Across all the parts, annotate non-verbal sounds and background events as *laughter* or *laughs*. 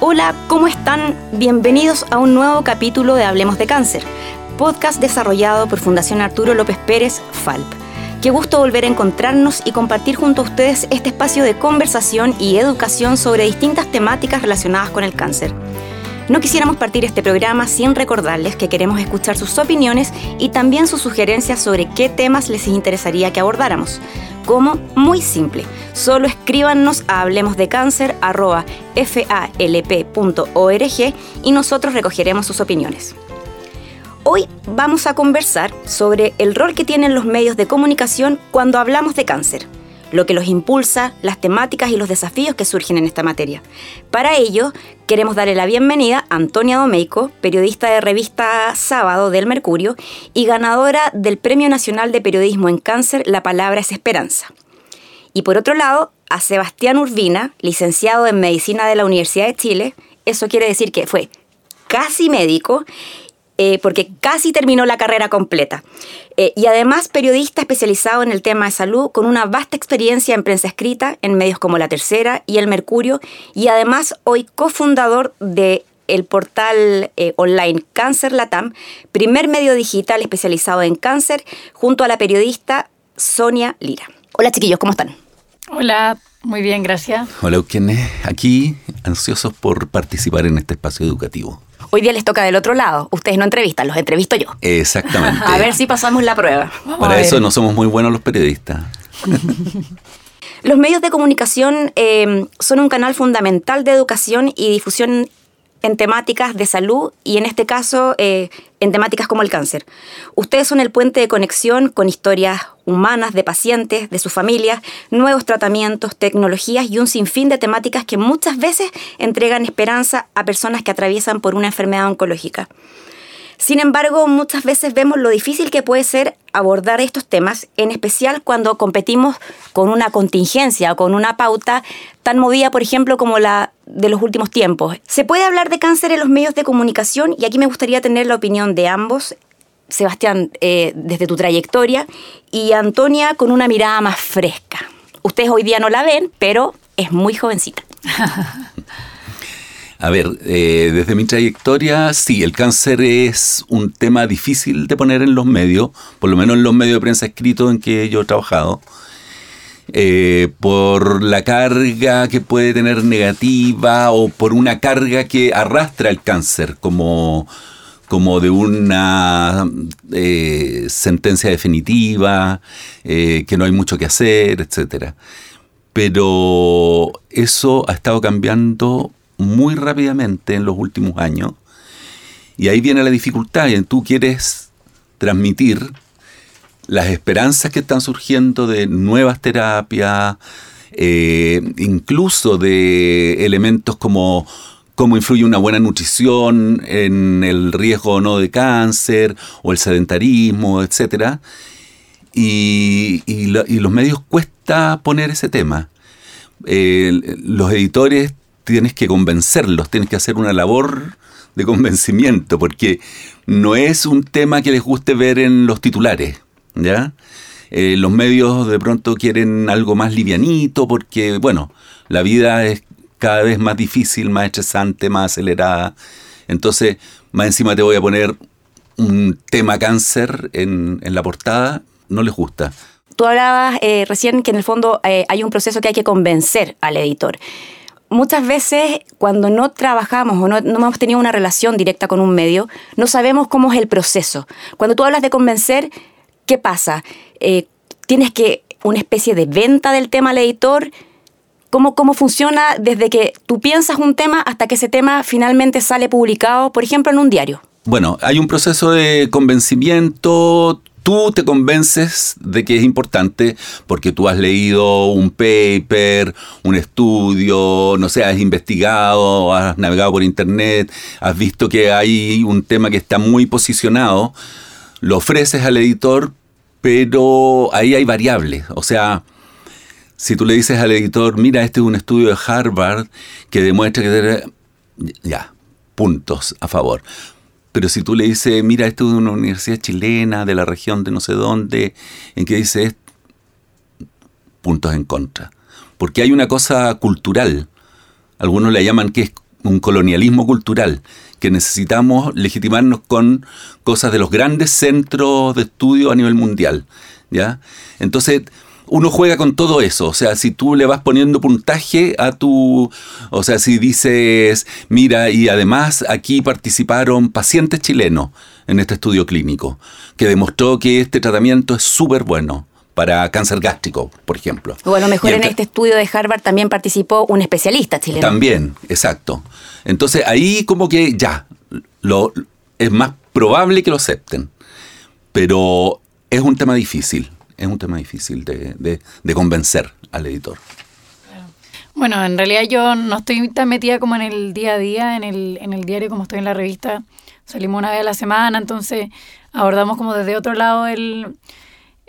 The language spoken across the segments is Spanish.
Hola, ¿cómo están? Bienvenidos a un nuevo capítulo de Hablemos de Cáncer, podcast desarrollado por Fundación Arturo López Pérez, FALP. Qué gusto volver a encontrarnos y compartir junto a ustedes este espacio de conversación y educación sobre distintas temáticas relacionadas con el cáncer. No quisiéramos partir este programa sin recordarles que queremos escuchar sus opiniones y también sus sugerencias sobre qué temas les interesaría que abordáramos. Como muy simple, solo escríbanos a hablemosdecancer.falp.org y nosotros recogeremos sus opiniones. Hoy vamos a conversar sobre el rol que tienen los medios de comunicación cuando hablamos de cáncer lo que los impulsa, las temáticas y los desafíos que surgen en esta materia. Para ello, queremos darle la bienvenida a Antonia Domeico, periodista de revista Sábado del Mercurio y ganadora del Premio Nacional de Periodismo en Cáncer La Palabra es Esperanza. Y por otro lado, a Sebastián Urbina, licenciado en Medicina de la Universidad de Chile, eso quiere decir que fue casi médico eh, porque casi terminó la carrera completa. Eh, y además periodista especializado en el tema de salud, con una vasta experiencia en prensa escrita, en medios como La Tercera y El Mercurio, y además hoy cofundador de el portal eh, online Cáncer Latam, primer medio digital especializado en cáncer, junto a la periodista Sonia Lira. Hola chiquillos, ¿cómo están? Hola, muy bien, gracias. Hola, Eugene. Aquí ansiosos por participar en este espacio educativo. Hoy día les toca del otro lado. Ustedes no entrevistan, los entrevisto yo. Exactamente. *laughs* a ver si pasamos la prueba. Para eso no somos muy buenos los periodistas. Los medios de comunicación eh, son un canal fundamental de educación y difusión en temáticas de salud y en este caso eh, en temáticas como el cáncer. Ustedes son el puente de conexión con historias humanas de pacientes, de sus familias, nuevos tratamientos, tecnologías y un sinfín de temáticas que muchas veces entregan esperanza a personas que atraviesan por una enfermedad oncológica. Sin embargo, muchas veces vemos lo difícil que puede ser abordar estos temas, en especial cuando competimos con una contingencia o con una pauta tan movida, por ejemplo, como la de los últimos tiempos. Se puede hablar de cáncer en los medios de comunicación y aquí me gustaría tener la opinión de ambos. Sebastián, eh, desde tu trayectoria, y Antonia con una mirada más fresca. Ustedes hoy día no la ven, pero es muy jovencita. *laughs* A ver, eh, desde mi trayectoria, sí, el cáncer es un tema difícil de poner en los medios, por lo menos en los medios de prensa escritos en que yo he trabajado, eh, por la carga que puede tener negativa o por una carga que arrastra el cáncer como, como de una eh, sentencia definitiva, que no hay mucho que hacer, etc. Pero eso ha estado cambiando muy rápidamente en los últimos años. Y ahí viene la dificultad, y tú quieres transmitir las esperanzas que están surgiendo de nuevas terapias, eh, incluso de elementos como cómo influye una buena nutrición en el riesgo o no de cáncer, o el sedentarismo, etc. Y, los medios cuesta poner ese tema. Eh, los editores tienes que convencerlos, tienes que hacer una labor de convencimiento, porque no es un tema que les guste ver en los titulares, ¿ya? Eh, los medios de pronto quieren algo más livianito, porque, bueno, la vida es cada vez más difícil, más estresante, más acelerada. Entonces, más encima te voy a poner un tema cáncer en, la portada, no les gusta. Tú hablabas eh, recién que en el fondo eh, hay un proceso que hay que convencer al editor muchas veces cuando no trabajamos o no, hemos tenido una relación directa con un medio, no sabemos cómo es el proceso. Cuando tú hablas de convencer, ¿qué pasa? Eh, ¿Tienes que una especie de venta del tema al editor? ¿Cómo, ¿Cómo funciona desde que tú piensas un tema hasta que ese tema finalmente sale publicado, por ejemplo, en un diario? Bueno, hay un proceso de convencimiento, tú te convences de que es importante porque tú has leído un paper, un estudio, no sé, has investigado, has navegado por internet, has visto que hay un tema que está muy posicionado, lo ofreces al editor, pero ahí hay variables. O sea, si tú le dices al editor, mira, este es un estudio de Harvard que demuestra que... Ya, puntos a favor. Pero si tú le dices, mira, esto es una universidad chilena de la región de no sé dónde, en que dice puntos en contra. Porque hay una cosa cultural. Algunos le llaman que es un colonialismo cultural, que necesitamos legitimarnos con cosas de los grandes centros de estudio a nivel mundial. ¿ya? Entonces, uno juega con todo eso. O sea, si tú le vas poniendo puntaje a tu. O sea, si dices, mira, y además aquí participaron pacientes chilenos en este estudio clínico, que demostró que este tratamiento es súper bueno para cáncer gástrico, por ejemplo. O a lo mejor en este estudio de Harvard también participó un especialista chileno. También, exacto. Entonces ahí como que ya, lo, es más probable que lo acepten, pero es un tema difícil, es un tema difícil de, de, convencer al editor. Bueno, en realidad yo no estoy tan metida como en el día a día, en el, en el diario como estoy en la revista. Salimos una vez a la semana, entonces abordamos como desde otro lado el,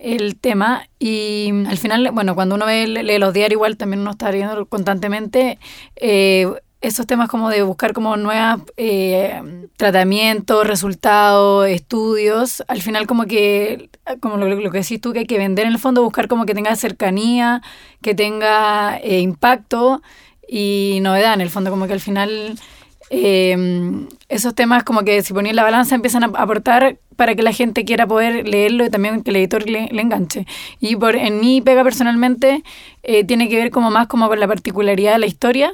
el tema y al final, bueno, cuando uno ve, lee los diarios igual también uno está viendo constantemente eh, esos temas como de buscar como nuevos eh, tratamientos, resultados, estudios, al final como que, como lo, que decís tú, que hay que vender en el fondo, buscar como que tenga cercanía, que tenga eh, impacto y novedad, en el fondo como que al final eh, esos temas como que si ponían la balanza empiezan a aportar para que la gente quiera poder leerlo y también que el editor le, enganche. Y por en mi pega personalmente eh, tiene que ver como más como la particularidad de la historia,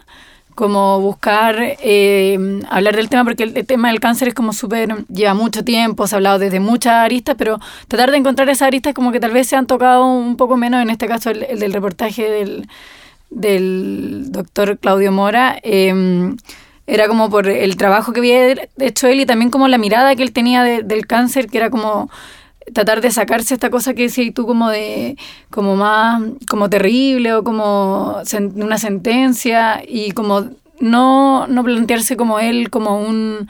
como buscar eh, hablar del tema, porque el, tema del cáncer es como súper, lleva mucho tiempo, se ha hablado desde muchas aristas, pero tratar de encontrar esas aristas como que tal vez se han tocado un poco menos, en este caso el, del reportaje del, del doctor Claudio Mora. Eh, era como por el trabajo que había hecho él y también como la mirada que él tenía del cáncer, que era como tratar de sacarse esta cosa que decías tú como de como más como terrible o como una sentencia y como no, no plantearse como él como un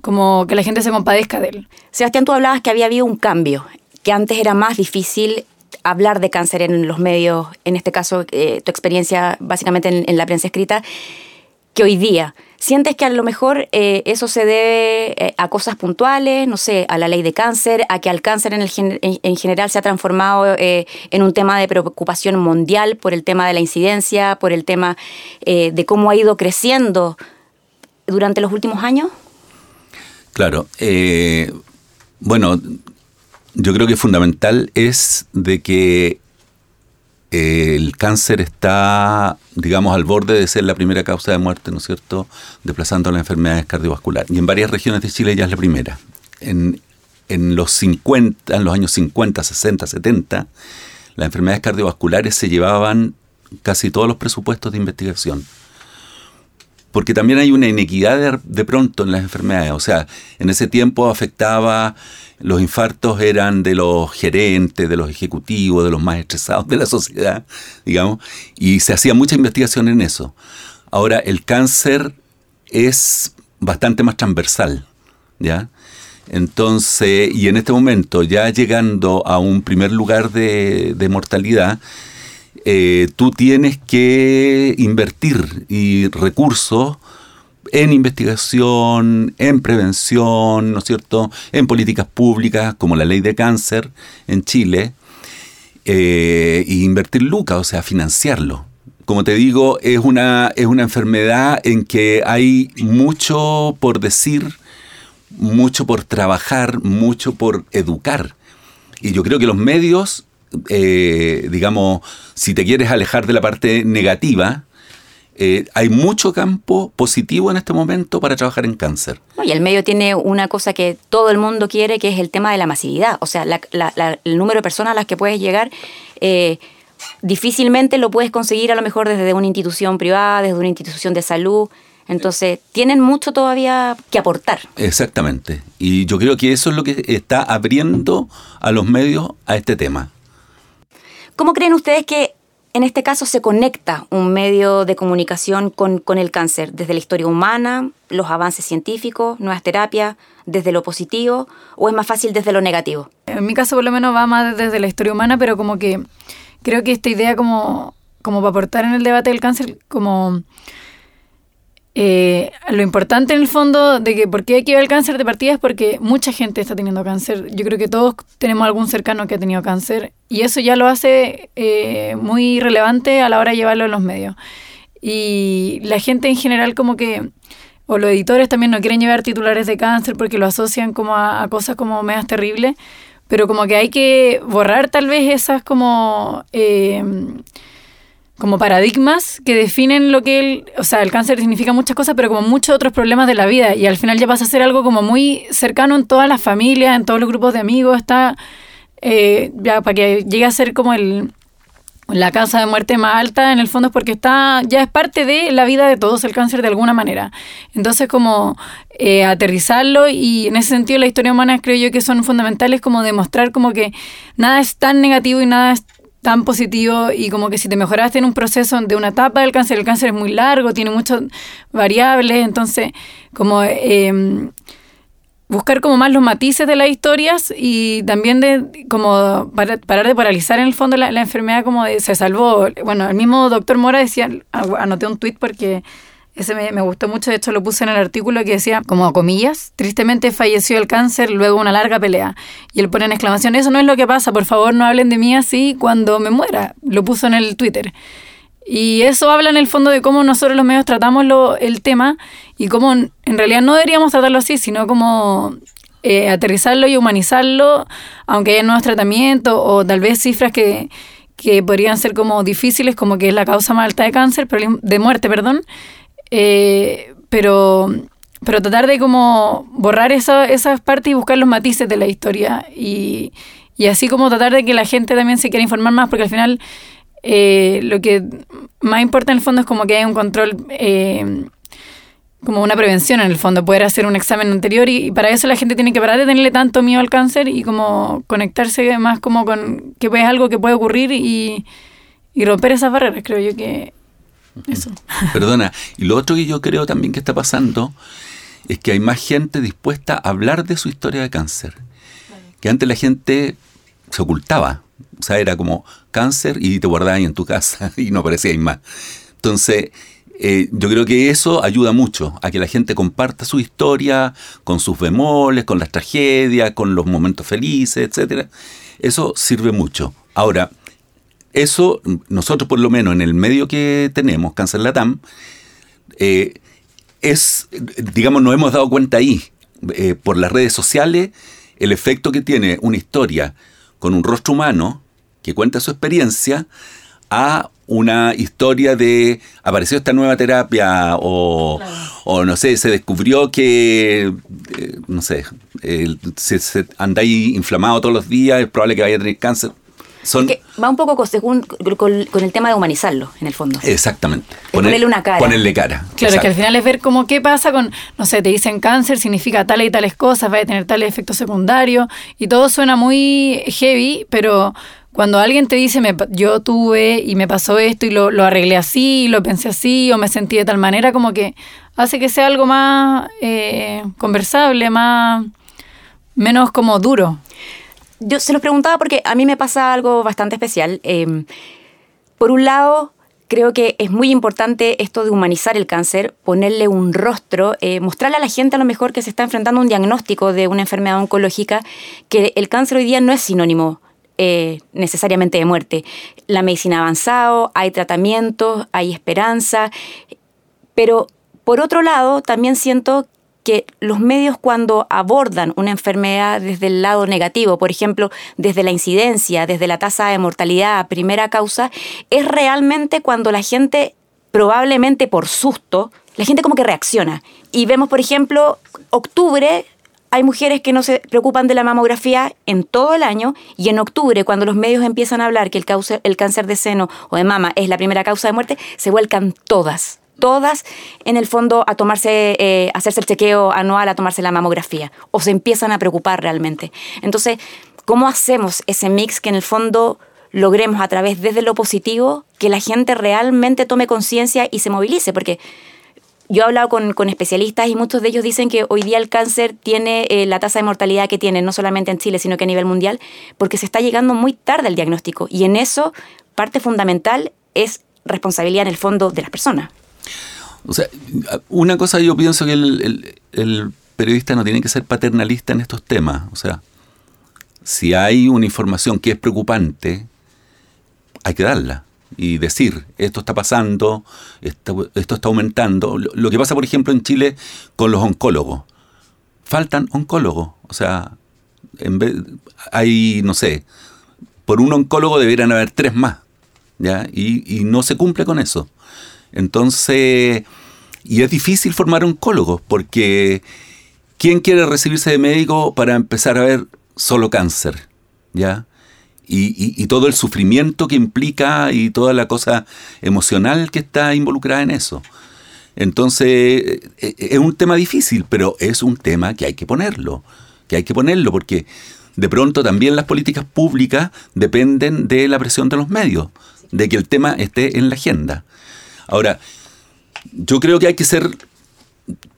como que la gente se compadezca de él. Sebastián, tú hablabas que había habido un cambio, que antes era más difícil hablar de cáncer en los medios, en este caso eh, tu experiencia básicamente en, en la prensa escrita, que hoy día. ¿Sientes que a lo mejor eh, eso se debe eh, a cosas puntuales, no sé, a la ley de cáncer, a que el cáncer en, el en, general se ha transformado eh, en un tema de preocupación mundial por el tema de la incidencia, por el tema de cómo ha ido creciendo durante los últimos años? Claro. bueno, yo creo que fundamental es de que el cáncer está, digamos, al borde de ser la primera causa de muerte, ¿no es cierto?, desplazando las enfermedades cardiovasculares. Y en varias regiones de Chile ya es la primera. En, los 50, en los años 50, 60, 70, las enfermedades cardiovasculares se llevaban casi todos los presupuestos de investigación. Porque también hay una inequidad de pronto en las enfermedades. O sea, en ese tiempo afectaba los infartos eran de los gerentes, de los ejecutivos, de los más estresados de la sociedad, digamos, y se hacía mucha investigación en eso. Ahora, el cáncer es bastante más transversal, ¿ya? Entonces, y en este momento, ya llegando a un primer lugar de, mortalidad, eh, tú tienes que invertir y recursos en investigación, en prevención, ¿no es cierto?, en políticas públicas como la ley de cáncer en Chile, e invertir lucas, o sea, financiarlo. Como te digo, es una, es una enfermedad en que hay mucho por decir, mucho por trabajar, mucho por educar. Y yo creo que los medios, eh, digamos, si te quieres alejar de la parte negativa, eh, hay mucho campo positivo en este momento para trabajar en cáncer. y el medio tiene una cosa que todo el mundo quiere, que es el tema de la masividad. O sea, el número de personas a las que puedes llegar, eh, difícilmente lo puedes conseguir a lo mejor desde una institución privada, desde una institución de salud. Entonces, tienen mucho todavía que aportar. Exactamente. Y yo creo que eso es lo que está abriendo a los medios a este tema. ¿Cómo creen ustedes que en este caso se conecta un medio de comunicación con, el cáncer, desde la historia humana, los avances científicos, nuevas terapias, desde lo positivo, o es más fácil desde lo negativo? En mi caso por lo menos va más desde la historia humana, pero como que creo que esta idea como, como para aportar en el debate del cáncer, como eh, lo importante en el fondo de que por qué hay que ver el cáncer de partida es porque mucha gente está teniendo cáncer. Yo creo que todos tenemos algún cercano que ha tenido cáncer y eso ya lo hace eh, muy relevante a la hora de llevarlo en los medios. Y la gente en general como que o los editores también no quieren llevar titulares de cáncer porque lo asocian como a, cosas como medias terribles, pero como que hay que borrar tal vez esas como... Eh, como paradigmas que definen lo que el, o sea, el cáncer significa muchas cosas, pero como muchos otros problemas de la vida. Y al final ya pasa a ser algo como muy cercano en todas las familias, en todos los grupos de amigos, está eh, ya para que llegue a ser como el la causa de muerte más alta en el fondo es porque está ya es parte de la vida de todos el cáncer de alguna manera. Entonces como eh, aterrizarlo y en ese sentido la historia humana creo yo que son fundamentales como demostrar como que nada es tan negativo y nada es tan positivo y como que si te mejoraste en un proceso de una etapa del cáncer, el cáncer es muy largo, tiene muchas variables, entonces como em, buscar como más los matices de las historias y también de como parar de paralizar en el fondo la, la enfermedad como de, se salvó. Bueno, el mismo doctor Mora decía, anoté un tuit porque ese me, gustó mucho, de hecho lo puse en el artículo que decía, como comillas, tristemente falleció el cáncer luego una larga pelea. Y él pone en exclamación, eso no es lo que pasa, por favor no hablen de mí así cuando me muera. Lo puso en el Twitter. Y eso habla en el fondo de cómo nosotros los medios tratamos lo, el tema y cómo en realidad no deberíamos tratarlo así, sino como eh, aterrizarlo y humanizarlo, aunque haya nuevos tratamientos o tal vez cifras que, que podrían ser como difíciles, como que es la causa más alta de cáncer, de muerte, perdón, eh, pero, pero tratar de como borrar esas partes y buscar los matices de la historia. Y, y, así como tratar de que la gente también se quiera informar más, porque al final eh, lo que más importa en el fondo es como que hay un control, eh, como una prevención en el fondo, poder hacer un examen anterior y, para eso la gente tiene que parar de tenerle tanto miedo al cáncer y como conectarse más como con que es algo que puede ocurrir y, y romper esas barreras, creo yo que eso. *laughs* Perdona. Y lo otro que yo creo también que está pasando es que hay más gente dispuesta a hablar de su historia de cáncer. Que antes la gente se ocultaba. O sea, era como cáncer y te guardabas ahí en tu casa *laughs* y no aparecía más. Entonces, eh, yo creo que eso ayuda mucho a que la gente comparta su historia con sus bemoles, con las tragedias, con los momentos felices, etcétera. Eso sirve mucho. Ahora, eso, nosotros por lo menos en el medio que tenemos, Cáncer Latam, eh, es, digamos, nos hemos dado cuenta ahí, eh, por las redes sociales, el efecto que tiene una historia con un rostro humano que cuenta su experiencia a una historia de apareció esta nueva terapia o, no sé, se descubrió que, eh, no sé, se, se, anda ahí inflamado todos los días, es probable que vaya a tener cáncer va un poco con, según, con, el tema de humanizarlo, en el fondo. Exactamente. ponerle una cara. Ponerle cara. Claro, es que al final es ver cómo qué pasa con, no sé, te dicen cáncer significa tales y tales cosas, va a tener tales efectos secundarios, y todo suena muy heavy, pero cuando alguien te dice, me, yo tuve y me pasó esto y lo, lo arreglé así, lo pensé así, o me sentí de tal manera, como que hace que sea algo más eh, conversable, más menos como duro yo se los preguntaba porque a mí me pasa algo bastante especial. Em, por un lado, creo que es muy importante esto de humanizar el cáncer, ponerle un rostro, eh, mostrarle a la gente a lo mejor que se está enfrentando a un diagnóstico de una enfermedad oncológica, que el cáncer hoy día no es sinónimo eh, necesariamente de muerte. La medicina ha avanzado, hay tratamientos, hay esperanza, pero por otro lado, también siento que los medios cuando abordan una enfermedad desde el lado negativo, por ejemplo, desde la incidencia, desde la tasa de mortalidad, primera causa, es realmente cuando la gente, probablemente por susto, la gente como que reacciona. Y vemos, por ejemplo, octubre hay mujeres que no se preocupan de la mamografía en todo el año y en octubre, cuando los medios empiezan a hablar que el, el cáncer de seno o de mama es la primera causa de muerte, se vuelcan todas todas en el fondo a tomarse, eh, hacerse el chequeo anual, a tomarse la mamografía, o se empiezan a preocupar realmente. Entonces, ¿cómo hacemos ese mix que en el fondo logremos a través desde lo positivo que la gente realmente tome conciencia y se movilice? Porque yo he hablado con, especialistas y muchos de ellos dicen que hoy día el cáncer tiene eh, la tasa de mortalidad que tiene, no solamente en Chile, sino que a nivel mundial, porque se está llegando muy tarde al diagnóstico. Y en eso, parte fundamental es responsabilidad en el fondo de las personas. O sea, una cosa yo pienso que el, periodista no tiene que ser paternalista en estos temas. O sea, si hay una información que es preocupante, hay que darla. y decir, esto está pasando, esto, esto está aumentando. Lo, que pasa, por ejemplo, en Chile con los oncólogos. Faltan oncólogos. O sea, en vez, hay, no sé, por un oncólogo deberían haber tres más. ¿ya? Y no se cumple con eso. Entonces, y es difícil formar oncólogos porque ¿quién quiere recibirse de médico para empezar a ver solo cáncer? ¿Ya? Y, todo el sufrimiento que implica y toda la cosa emocional que está involucrada en eso. Entonces, eh, eh, es un tema difícil, pero es un tema que hay que ponerlo, que hay que ponerlo, porque de pronto también las políticas públicas dependen de la presión de los medios, de que el tema esté en la agenda. Ahora, yo creo que hay que ser,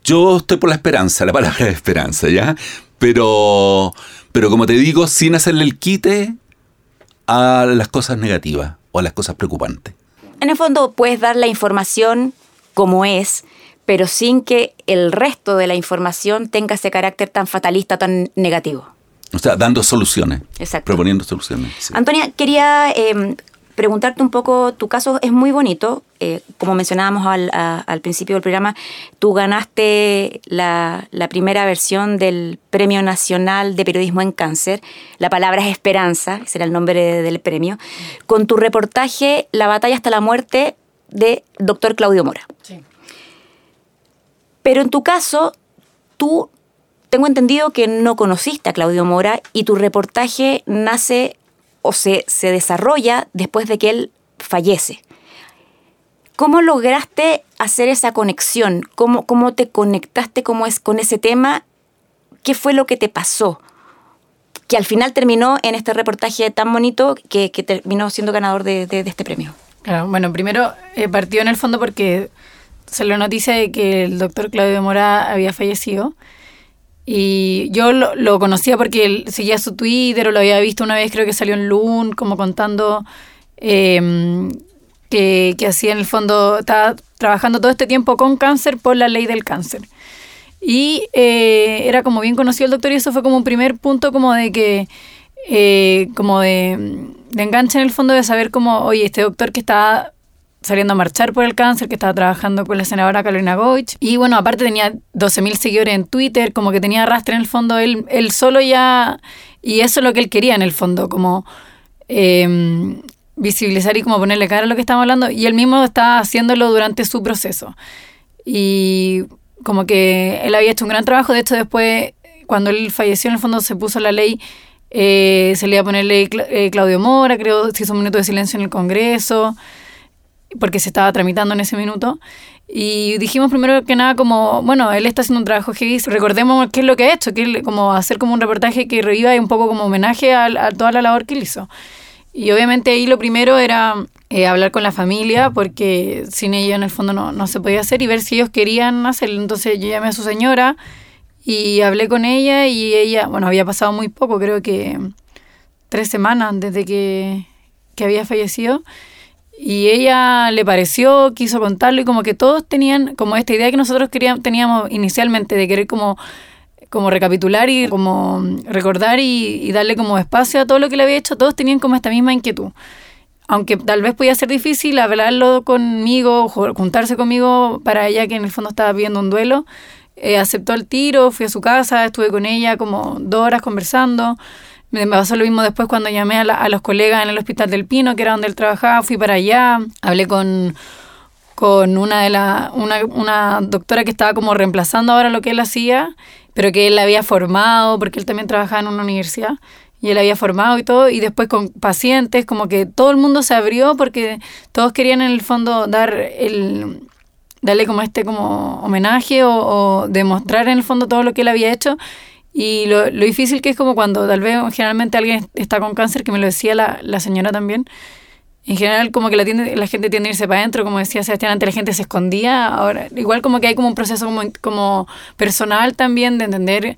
yo estoy por la esperanza, la palabra de esperanza, ¿ya? Pero, pero como te digo, sin hacerle el quite a las cosas negativas o a las cosas preocupantes. En el fondo puedes dar la información como es, pero sin que el resto de la información tenga ese carácter tan fatalista, tan negativo. O sea, dando soluciones. Exacto. Proponiendo soluciones. sí. Antonia, quería eh, preguntarte un poco, tu caso es muy bonito, eh, como mencionábamos al, a- al principio del programa, tú ganaste la, la primera versión del Premio Nacional de Periodismo en Cáncer, la palabra es Esperanza, ese era el nombre de- del premio, con tu reportaje La batalla hasta la muerte de doctor Claudio Mora. Pero en tu caso, tú tengo entendido que no conociste a Claudio Mora y tu reportaje nace o se, se desarrolla después de que él fallece. ¿Cómo lograste hacer esa conexión? ¿Cómo, cómo te conectaste cómo es, con ese tema? ¿Qué fue lo que te pasó? Que al final terminó en este reportaje tan bonito que, que terminó siendo ganador de, de- de este premio. Claro, bueno, primero eh, partió en el fondo porque salió noticia de que el doctor Claudio Mora había fallecido. Y yo lo, lo conocía porque seguía su Twitter o lo había visto una vez, creo que salió en Loon, como contando eh, que, que hacía en el fondo, estaba trabajando todo este tiempo con cáncer por la ley del cáncer. Y eh, era como bien conocido el doctor y eso fue como un primer punto como de que, eh, como de, de enganche en el fondo de saber como, oye, este doctor que está saliendo a marchar por el cáncer, que estaba trabajando con la senadora Carolina Goich. Y bueno, aparte tenía 12.000 seguidores en Twitter, como que tenía arrastre en el fondo, él, él solo ya... Y eso es lo que él quería en el fondo, como eh, visibilizar y como ponerle cara a lo que estamos hablando. Y él mismo estaba haciéndolo durante su proceso. Y como que él había hecho un gran trabajo, de hecho después, cuando él falleció, en el fondo se puso la ley, eh, se le iba a ponerle eh, Claudio Mora, creo, se hizo un minuto de silencio en el Congreso, porque se estaba tramitando en ese minuto. Y dijimos primero que nada como, bueno, él está haciendo un trabajo heavy, recordemos qué es lo que ha hecho, que él, como hacer como un reportaje que reviva y un poco como homenaje a, a toda la labor que él hizo. Y obviamente ahí lo primero era eh, hablar con la familia, porque sin ella en el fondo no, no se podía hacer y ver si ellos querían hacerlo. Entonces yo llamé a su señora y hablé con ella y ella, bueno, había pasado muy poco, creo que tres semanas desde que, que había fallecido. Y ella le pareció, quiso contarlo y como que todos tenían como esta idea que nosotros queríamos, teníamos inicialmente de querer como, como recapitular y como recordar y, darle como espacio a todo lo que le había hecho, todos tenían como esta misma inquietud. Aunque tal vez podía ser difícil hablarlo conmigo, ju- juntarse conmigo para ella que en el fondo estaba viviendo un duelo, eh, aceptó el tiro, fui a su casa, estuve con ella como dos horas conversando. Me pasó lo mismo después cuando llamé a, la- a los colegas en el Hospital del Pino, que era donde él trabajaba, fui para allá, hablé con, con una de la, una, una doctora que estaba como reemplazando ahora lo que él hacía, pero que él había formado, porque él también trabajaba en una universidad, y él había formado y todo, y después con pacientes, como que todo el mundo se abrió porque todos querían en el fondo dar el darle como este como homenaje o, o demostrar en el fondo todo lo que él había hecho y lo, lo difícil que es como cuando tal vez generalmente alguien está con cáncer, que me lo decía la, la señora también, en general como que la, tiende- la gente tiende a irse para adentro, como decía Sebastián, antes la gente se escondía, ahora igual como que hay como un proceso como, como personal también de entender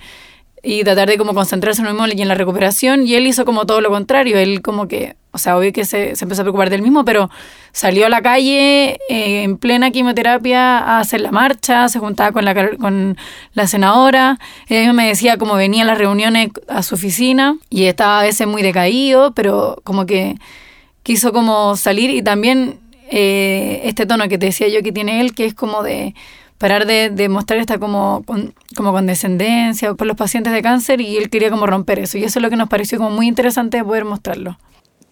y tratar de como concentrarse en lo mismo y en la recuperación. Y él hizo como todo lo contrario, él como que, o sea, obvio que se, se empezó a preocupar del mismo, pero salió a la calle eh, en plena quimioterapia a hacer la marcha, se juntaba con la, con la senadora, ella me decía cómo venía a las reuniones a su oficina y estaba a veces muy decaído, pero como que quiso como salir. Y también eh, este tono que te decía yo que tiene él, que es como de parar de, mostrar esta como, como condescendencia con los pacientes de cáncer y él quería como romper eso. Y eso es lo que nos pareció como muy interesante poder mostrarlo.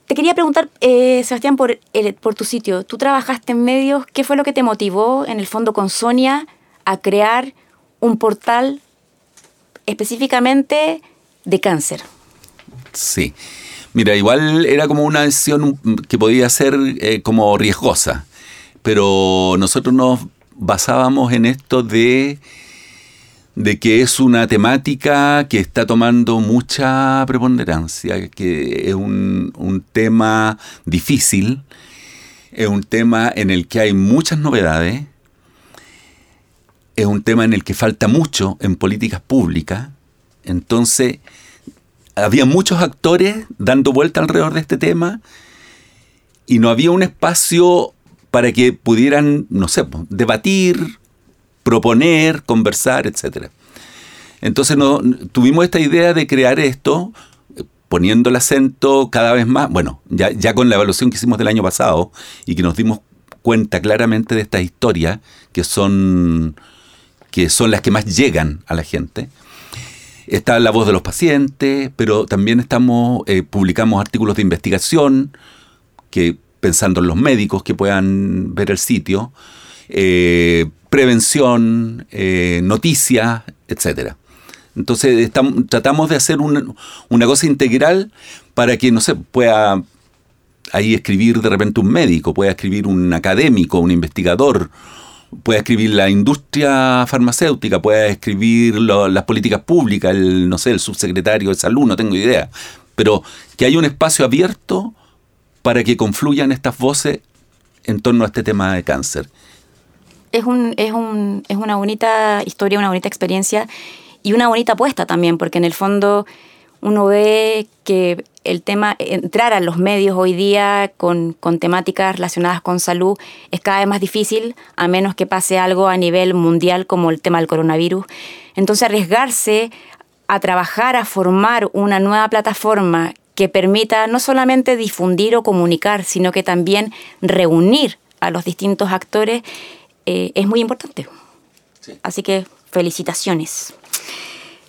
Te quería preguntar, eh, Sebastián, por, el, por tu sitio. Tú trabajaste en medios, ¿qué fue lo que te motivó en el fondo con Sonia a crear un portal específicamente de cáncer? Sí. Mira, igual era como una decisión que podía ser eh, como riesgosa, pero nosotros nos basábamos en esto de de que es una temática que está tomando mucha preponderancia, que es un, un tema difícil, es un tema en el que hay muchas novedades, es un tema en el que falta mucho en políticas públicas, entonces había muchos actores dando vuelta alrededor de este tema y no había un espacio para que pudieran, no sé, debatir, proponer, conversar, etc. Entonces no, tuvimos esta idea de crear esto, poniendo el acento cada vez más, bueno, ya, ya con la evaluación que hicimos del año pasado y que nos dimos cuenta claramente de estas historias que son, que son las que más llegan a la gente. Está la voz de los pacientes, pero también estamos, eh, publicamos artículos de investigación que pensando en los médicos que puedan ver el sitio, eh, prevención, eh, noticias, etc. Entonces tratamos de hacer una, una, cosa integral para que, no sé, pueda ahí escribir de repente un médico, pueda escribir un académico, un investigador, pueda escribir la industria farmacéutica, pueda escribir las políticas públicas, el, no sé, el subsecretario de salud, no tengo idea. Pero que haya un espacio abierto para que confluyan estas voces en torno a este tema de cáncer es, un, es, un, es una bonita historia, una bonita experiencia y una bonita apuesta también, porque en el fondo uno ve que el tema, entrar a los medios hoy día con, con, temáticas relacionadas con salud es cada vez más difícil, a menos que pase algo a nivel mundial como el tema del coronavirus. Entonces arriesgarse a trabajar, a formar una nueva plataforma que permita no solamente difundir o comunicar, sino que también reunir a los distintos actores eh, es muy importante. Así que felicitaciones.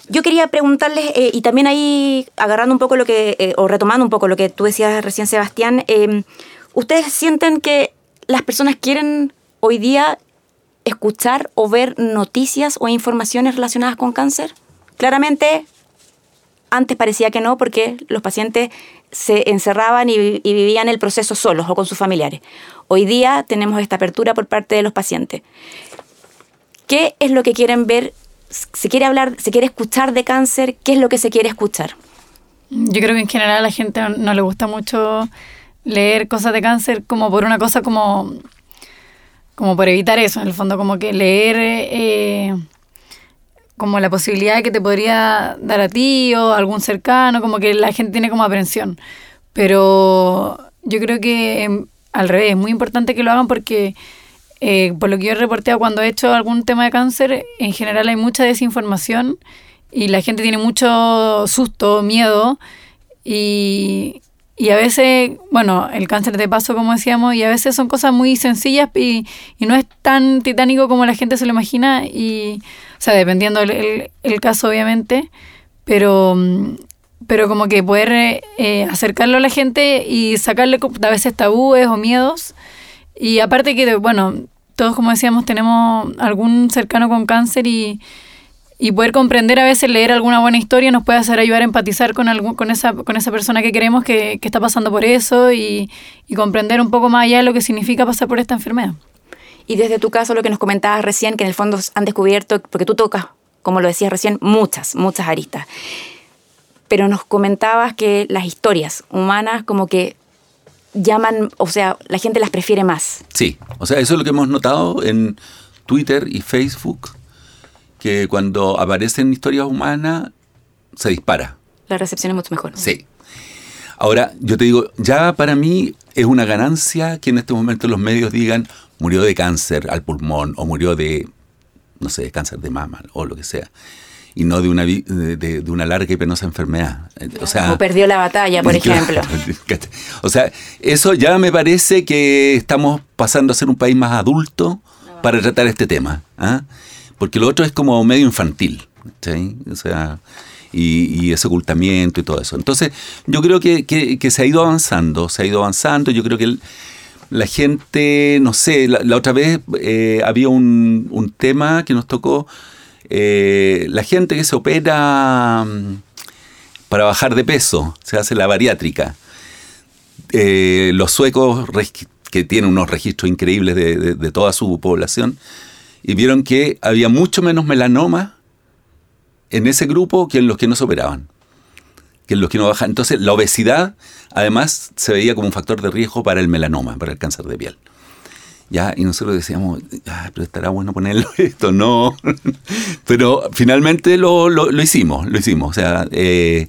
Yo quería preguntarles, eh, y también ahí agarrando un poco lo que, eh, o retomando un poco lo que tú decías recién, Sebastián, ¿ustedes sienten que las personas quieren hoy día escuchar o ver noticias o informaciones relacionadas con cáncer? Claramente, antes parecía que no, porque los pacientes se encerraban y, vivían el proceso solos o con sus familiares. Hoy día tenemos esta apertura por parte de los pacientes. ¿Qué es lo que quieren ver? ¿Se quiere hablar, se quiere escuchar de cáncer? ¿Qué es lo que se quiere escuchar? Yo creo que en general a la gente no le gusta mucho leer cosas de cáncer como por una cosa como, como por evitar eso, en el fondo, como que leer eh, como la posibilidad que te podría dar a ti o algún cercano, como que la gente tiene como aprensión. Pero yo creo que al revés, es muy importante que lo hagan porque, eh, por lo que yo he reporteado cuando he hecho algún tema de cáncer, en general hay mucha desinformación y la gente tiene mucho susto, miedo y, y a veces, bueno, el cáncer de paso, como decíamos, y a veces son cosas muy sencillas y, y no es tan titánico como la gente se lo imagina y, sea, dependiendo el, el caso, obviamente, pero pero como que poder eh, acercarlo a la gente y sacarle a veces tabúes o miedos. Y aparte que, bueno, todos como decíamos tenemos algún cercano con cáncer y, y poder comprender a veces, leer alguna buena historia nos puede hacer ayudar a empatizar con, algún, con, esa, con esa persona que queremos que, que está pasando por eso y, y, comprender un poco más allá de lo que significa pasar por esta enfermedad. Y desde tu caso, lo que nos comentabas recién, que en el fondo han descubierto, porque tú tocas, como lo decías recién, muchas, muchas aristas pero nos comentabas que las historias humanas como que llaman, o sea, la gente las prefiere más. Sí, o sea, eso es lo que hemos notado en Twitter y Facebook, que cuando aparecen historias humanas se dispara. La recepción es mucho mejor. Sí. Ahora, yo te digo, ya para mí es una ganancia que en este momento los medios digan murió de cáncer al pulmón o murió de, no sé, cáncer de mama o lo que sea. y no de una, de, una larga y penosa enfermedad. O sea, o perdió la batalla, por ejemplo. *laughs* O sea, eso ya me parece que estamos pasando a ser un país más adulto para tratar este tema. ¿ah? Porque lo otro es como medio infantil. O sea, y, ese ocultamiento y todo eso. Entonces, yo creo que, se ha ido avanzando, se ha ido avanzando. Yo creo que la gente, no sé, la, otra vez eh, había un, tema que nos tocó eh, la gente que se opera mm, para bajar de peso, se hace la bariátrica. Eh, los suecos que tienen unos registros increíbles de, toda su población, y vieron que había mucho menos melanoma en ese grupo que en los que no se operaban, que los que no bajan. Entonces, la obesidad, además, se veía como un factor de riesgo para el melanoma, para el cáncer de piel. ¿ya? Y nosotros decíamos, pero estará bueno ponerlo *laughs* esto, no. *laughs* pero finalmente lo, lo, hicimos, lo hicimos, o sea, eh,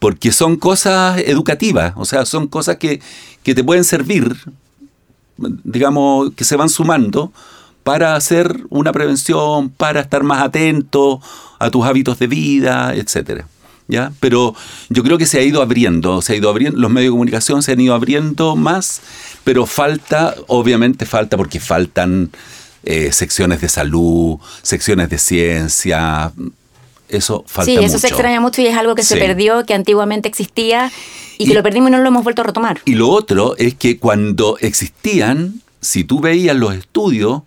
porque son cosas educativas, o sea, son cosas que, que te pueden servir, digamos, que se van sumando para hacer una prevención, para estar más atento a tus hábitos de vida, etcétera. ¿Ya? Pero yo creo que se ha ido abriendo, se ha ido abriendo, los medios de comunicación se han ido abriendo más pero falta, obviamente falta porque faltan eh, secciones de salud, secciones de ciencia, eso falta Sí, eso se extraña mucho y es algo que se perdió, que antiguamente existía y, que lo perdimos y no lo hemos vuelto a retomar. Y lo otro es que cuando existían, si tú veías los estudios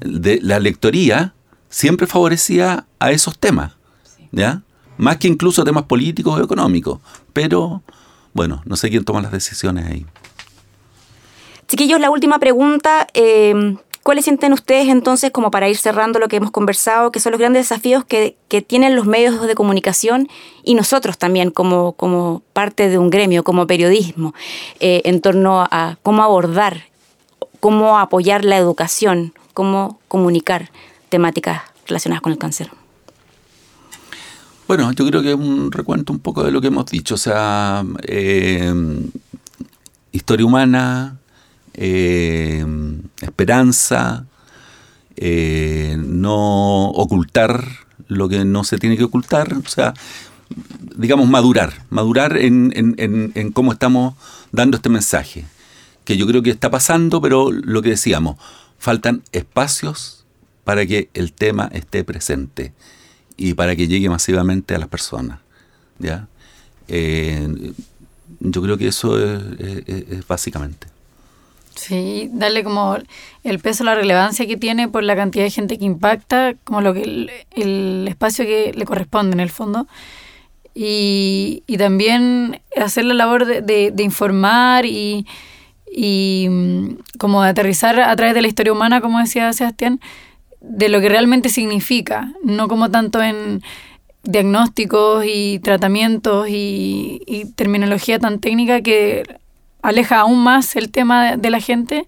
de la lectoría, siempre favorecía a esos temas, ¿ya? Más que incluso temas políticos o económicos. Pero, bueno, no sé quién toma las decisiones ahí. Chiquillos, la última pregunta. Eh, ¿Cuáles sienten ustedes entonces, como para ir cerrando lo que hemos conversado, que son los grandes desafíos que, tienen los medios de comunicación y nosotros también como, como parte de un gremio, como periodismo, eh, en torno a cómo abordar, cómo apoyar la educación, cómo comunicar temáticas relacionadas con el cáncer? Bueno, yo creo que es un recuento un poco de lo que hemos dicho, o sea, eh, historia humana, eh, esperanza, eh, no ocultar lo que no se tiene que ocultar, o sea, digamos, madurar, madurar en, en, cómo estamos dando este mensaje, que yo creo que está pasando, pero lo que decíamos, faltan espacios para que el tema esté presente y para que llegue masivamente a las personas. ¿ya? Eh, yo creo que eso es básicamente. Sí, darle como el peso, la relevancia que tiene por la cantidad de gente que impacta, como lo que el, espacio que le corresponde en el fondo. Y, también hacer la labor de, de, informar y, y mm, como aterrizar a través de la historia humana, como decía Sebastián, de lo que realmente significa, no como tanto en diagnósticos y tratamientos y, y terminología tan técnica que aleja aún más el tema de, la gente,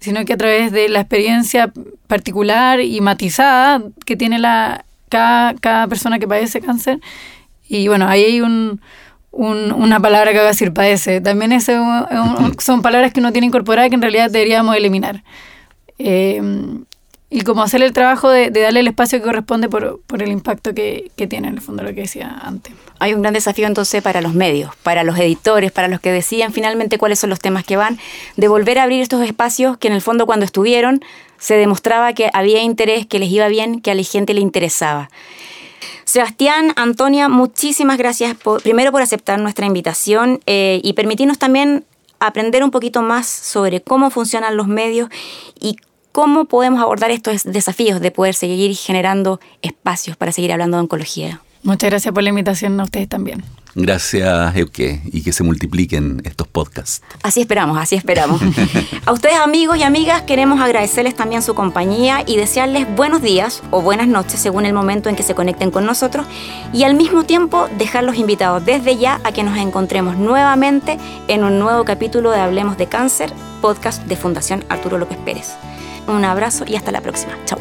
sino que a través de la experiencia particular y matizada que tiene la, cada, cada persona que padece cáncer. Y bueno, ahí hay un, una palabra que va a decir padece. También es *laughs* son palabras que uno tiene incorporadas que en realidad deberíamos eliminar. Eh, y como hacer el trabajo de, darle el espacio que corresponde por, el impacto que, tiene, en el fondo, lo que decía antes. Hay un gran desafío entonces para los medios, para los editores, para los que decían finalmente cuáles son los temas que van, de volver a abrir estos espacios que en el fondo cuando estuvieron se demostraba que había interés, que les iba bien, que a la gente le interesaba. Sebastián, Antonia, muchísimas gracias primero por aceptar nuestra invitación eh, y permitirnos también aprender un poquito más sobre cómo funcionan los medios y ¿Cómo podemos abordar estos desafíos de poder seguir generando espacios para seguir hablando de oncología? Muchas gracias por la invitación a ustedes también. Gracias, Euke, y que se multipliquen estos podcasts. Así esperamos, así esperamos. *laughs* a ustedes, amigos y amigas, queremos agradecerles también su compañía y desearles buenos días o buenas noches según el momento en que se conecten con nosotros y al mismo tiempo dejarlos invitados desde ya a que nos encontremos nuevamente en un nuevo capítulo de Hablemos de Cáncer, podcast de Fundación Arturo López Pérez. Un abrazo y hasta la próxima. Chao.